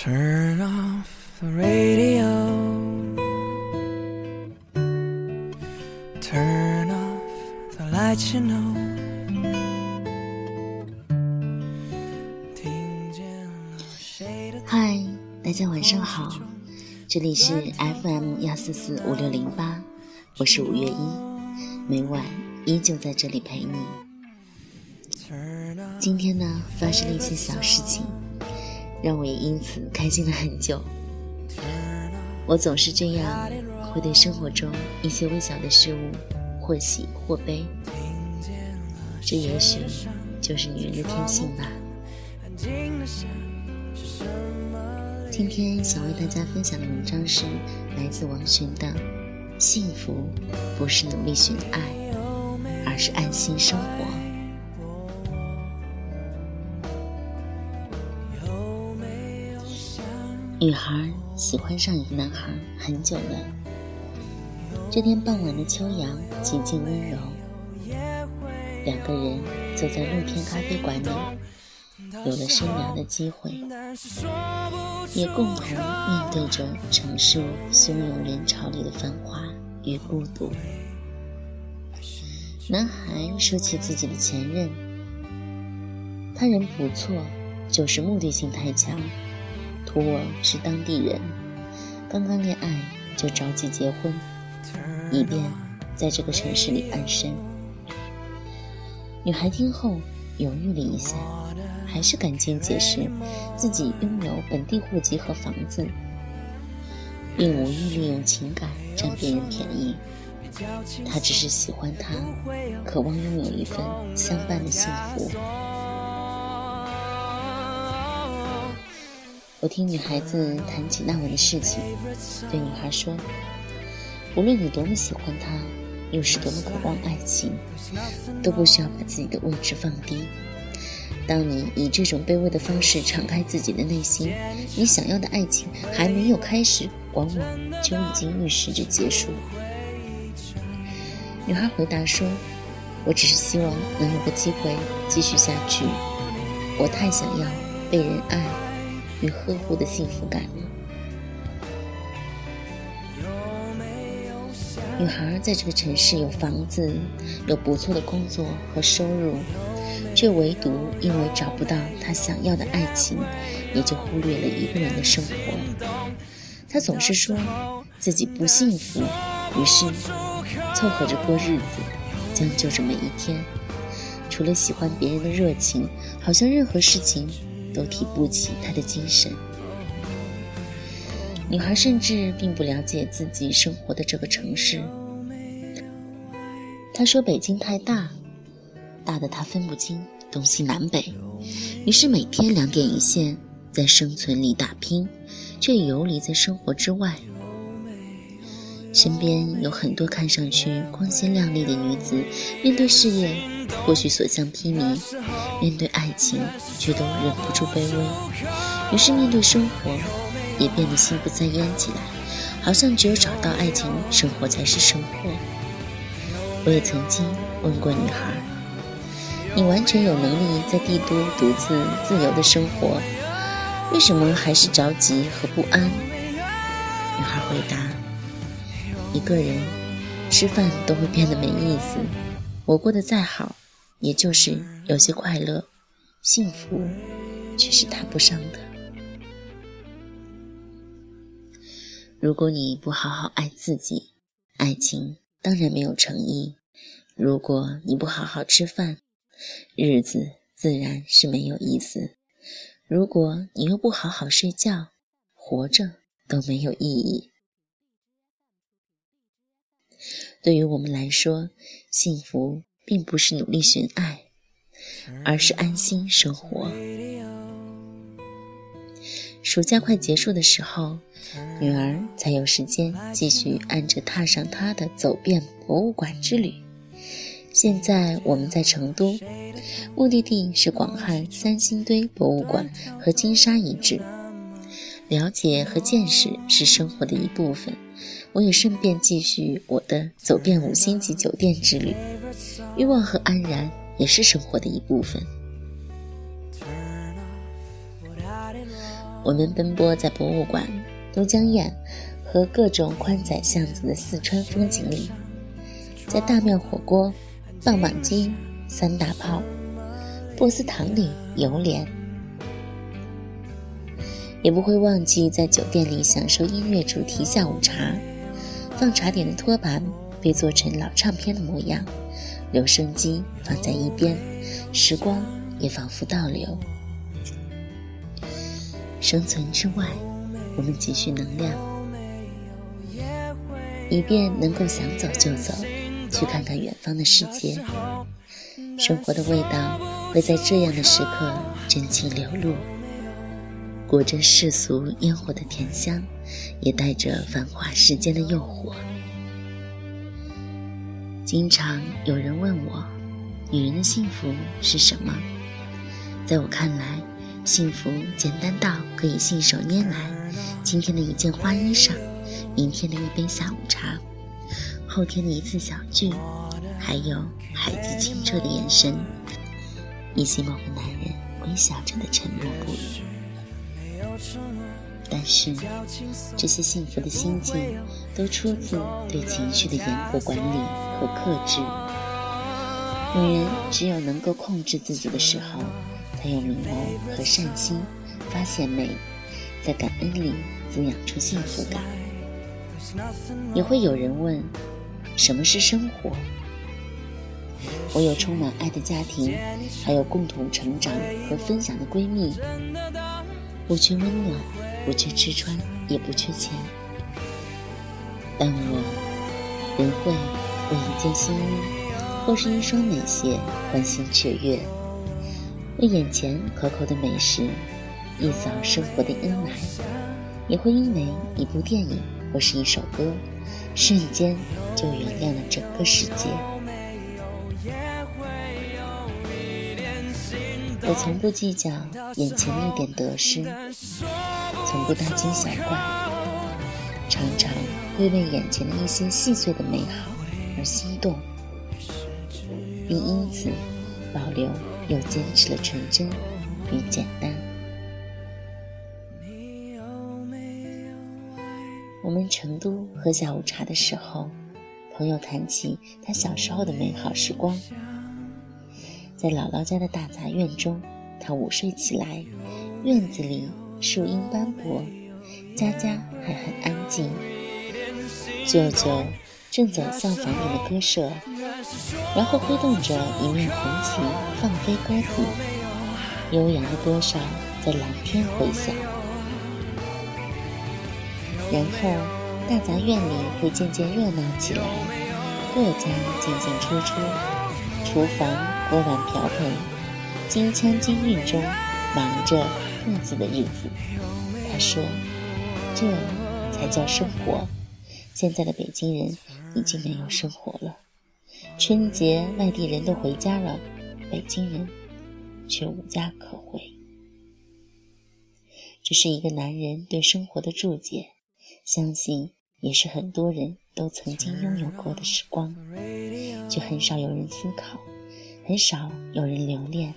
Turn off the radio. Turn off the lights, you know. 听见了谁的嗨，大家晚上好，这里是 FM 幺四四五六零八，我是五月一，每晚依旧在这里陪你。今天呢，发生了一些小事情。让我也因此开心了很久。我总是这样，会对生活中一些微小的事物或喜或悲，这也许就是女人的天性吧。今天想为大家分享的文章是来自王洵的《幸福不是努力寻爱，而是安心生活》。女孩喜欢上一个男孩很久了。这天傍晚的秋阳极尽温柔，两个人坐在露天咖啡馆里，有了深聊的机会，也共同面对着城市汹涌人潮里的繁华与孤独。男孩说起自己的前任，他人不错，就是目的性太强。我是当地人，刚刚恋爱就着急结婚，以便在这个城市里安身。女孩听后犹豫了一下，还是赶紧解释自己拥有本地户籍和房子，并无意利用情感占别人便宜。她只是喜欢他，渴望拥有一份相伴的幸福。我听女孩子谈起那晚的事情，对女孩说：“无论你多么喜欢他，又是多么渴望爱情，都不需要把自己的位置放低。当你以这种卑微的方式敞开自己的内心，你想要的爱情还没有开始，往往就已经预示着结束。”女孩回答说：“我只是希望能有个机会继续下去，我太想要被人爱。”与呵护的幸福感。女孩在这个城市有房子，有不错的工作和收入，却唯独因为找不到她想要的爱情，也就忽略了一个人的生活。她总是说自己不幸福，于是凑合着过日子，将就着每一天。除了喜欢别人的热情，好像任何事情。都提不起他的精神。女孩甚至并不了解自己生活的这个城市。她说：“北京太大，大的她分不清东西南北，于是每天两点一线，在生存里打拼，却游离在生活之外。身边有很多看上去光鲜亮丽的女子，面对事业，或许所向披靡。”面对爱爱情，却都忍不住卑微，于是面对生活，也变得心不在焉起来，好像只有找到爱情，生活才是生活。我也曾经问过女孩：“你完全有能力在帝都独自自由的生活，为什么还是着急和不安？”女孩回答：“一个人吃饭都会变得没意思，我过得再好。”也就是有些快乐，幸福却是谈不上的。如果你不好好爱自己，爱情当然没有诚意；如果你不好好吃饭，日子自然是没有意思；如果你又不好好睡觉，活着都没有意义。对于我们来说，幸福。并不是努力寻爱，而是安心生活。暑假快结束的时候，女儿才有时间继续按着踏上她的走遍博物馆之旅。现在我们在成都，目的地是广汉三星堆博物馆和金沙遗址。了解和见识是生活的一部分。我也顺便继续我的走遍五星级酒店之旅。欲望和安然也是生活的一部分。我们奔波在博物馆、都江堰和各种宽窄巷子的四川风景里，在大庙火锅、棒棒鸡、三大炮、波斯堂里游莲，也不会忘记在酒店里享受音乐主题下午茶，放茶点的托盘被做成老唱片的模样，留声机放在一边，时光也仿佛倒流。生存之外，我们积蓄能量，以便能够想走就走，去看看远方的世界。生活的味道会在这样的时刻真情流露，裹着世俗烟火的甜香，也带着繁华世间的诱惑。经常有人问我，女人的幸福是什么？在我看来，幸福简单到可以信手拈来，今天的一件花衣裳，明天的一杯下午茶，后天的一次小聚，还有孩子清澈的眼神，以及某个男人微笑着的沉默不语。但是，这些幸福的心境，都出自对情绪的严格管理和克制。女人只有能够控制自己的时候。才有明眸和善心，发现美，在感恩里滋养出幸福感。也会有人问，什么是生活？我有充满爱的家庭，还有共同成长和分享的闺蜜，不缺温暖，不缺吃穿，也不缺钱。但我不会为一件新衣或是一双美鞋欢欣雀跃。为眼前可口的美食，一扫生活的阴霾，也会因为一部电影或是一首歌，瞬间就原谅了整个世界。我从不计较眼前的一点得失，从不大惊小怪，常常会为眼前的一些细碎的美好而心动，并因此保留。又坚持了纯真与简单。我们成都喝下午茶的时候，朋友谈起他小时候的美好时光。在姥姥家的大杂院中，他午睡起来，院子里树荫斑驳，家家还很安静。舅舅正走向房顶的鸽舍。然后挥动着一面红旗，放飞鸽子，悠扬的歌声在蓝天回响。然后，大杂院里会渐渐热闹起来，各家进进出出，厨房锅碗瓢盆，金枪金韵中，忙着各自的日子。他说：“这才叫生活。现在的北京人已经没有生活了。”春节，外地人都回家了，北京人却无家可回。这是一个男人对生活的注解，相信也是很多人都曾经拥有过的时光，却很少有人思考，很少有人留恋，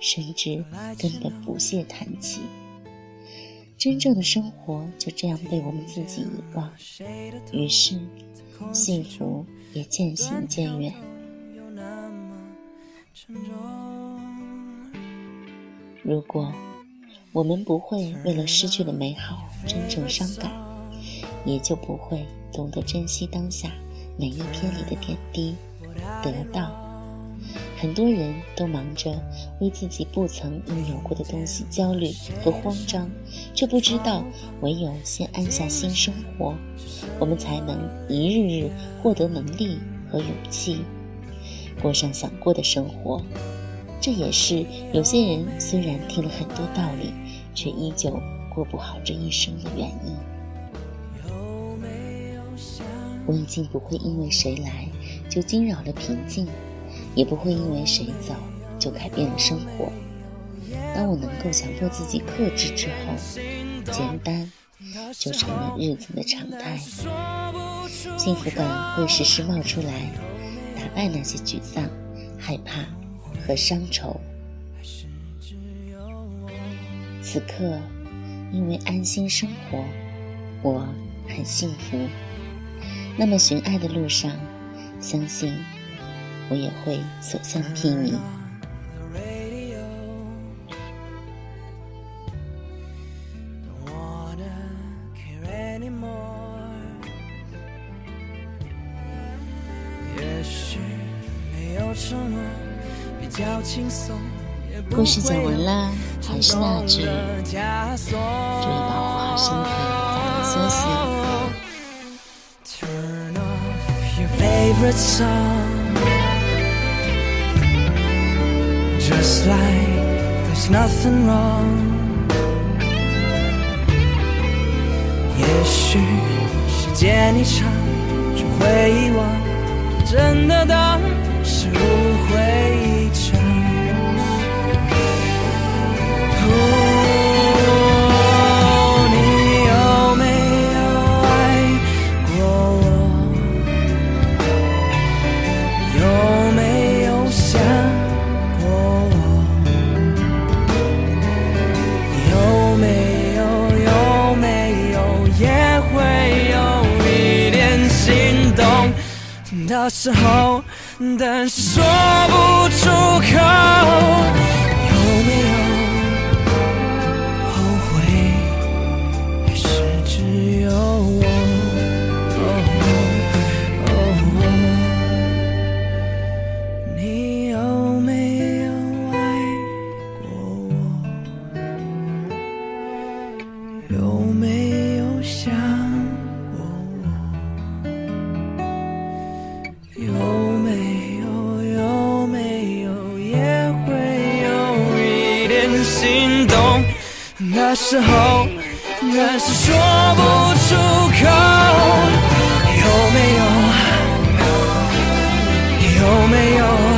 甚至根本不屑谈起。真正的生活就这样被我们自己遗忘，于是幸福。也渐行渐远。如果我们不会为了失去的美好真正伤感，也就不会懂得珍惜当下每一天里的点滴。得到，很多人都忙着为自己不曾拥有过的东西焦虑和慌张，却不知道唯有先安下心生活。我们才能一日日获得能力和勇气，过上想过的生活。这也是有些人虽然听了很多道理，却依旧过不好这一生的原因。我已经不会因为谁来就惊扰了平静，也不会因为谁走就改变了生活。当我能够强迫自己克制之后，简单。就成了日子的常态，幸福感会时时冒出来，打败那些沮丧、害怕和伤愁。此刻，因为安心生活，我很幸福。那么寻爱的路上，相信我也会所向披靡。故事讲完了，还是那句，注意保护好身体，早点休息。Just like there's nothing wrong. 也许时间一长就会遗忘真的当是误会。时候，但是说心动的时候，但是说不出口，有没有？有没有？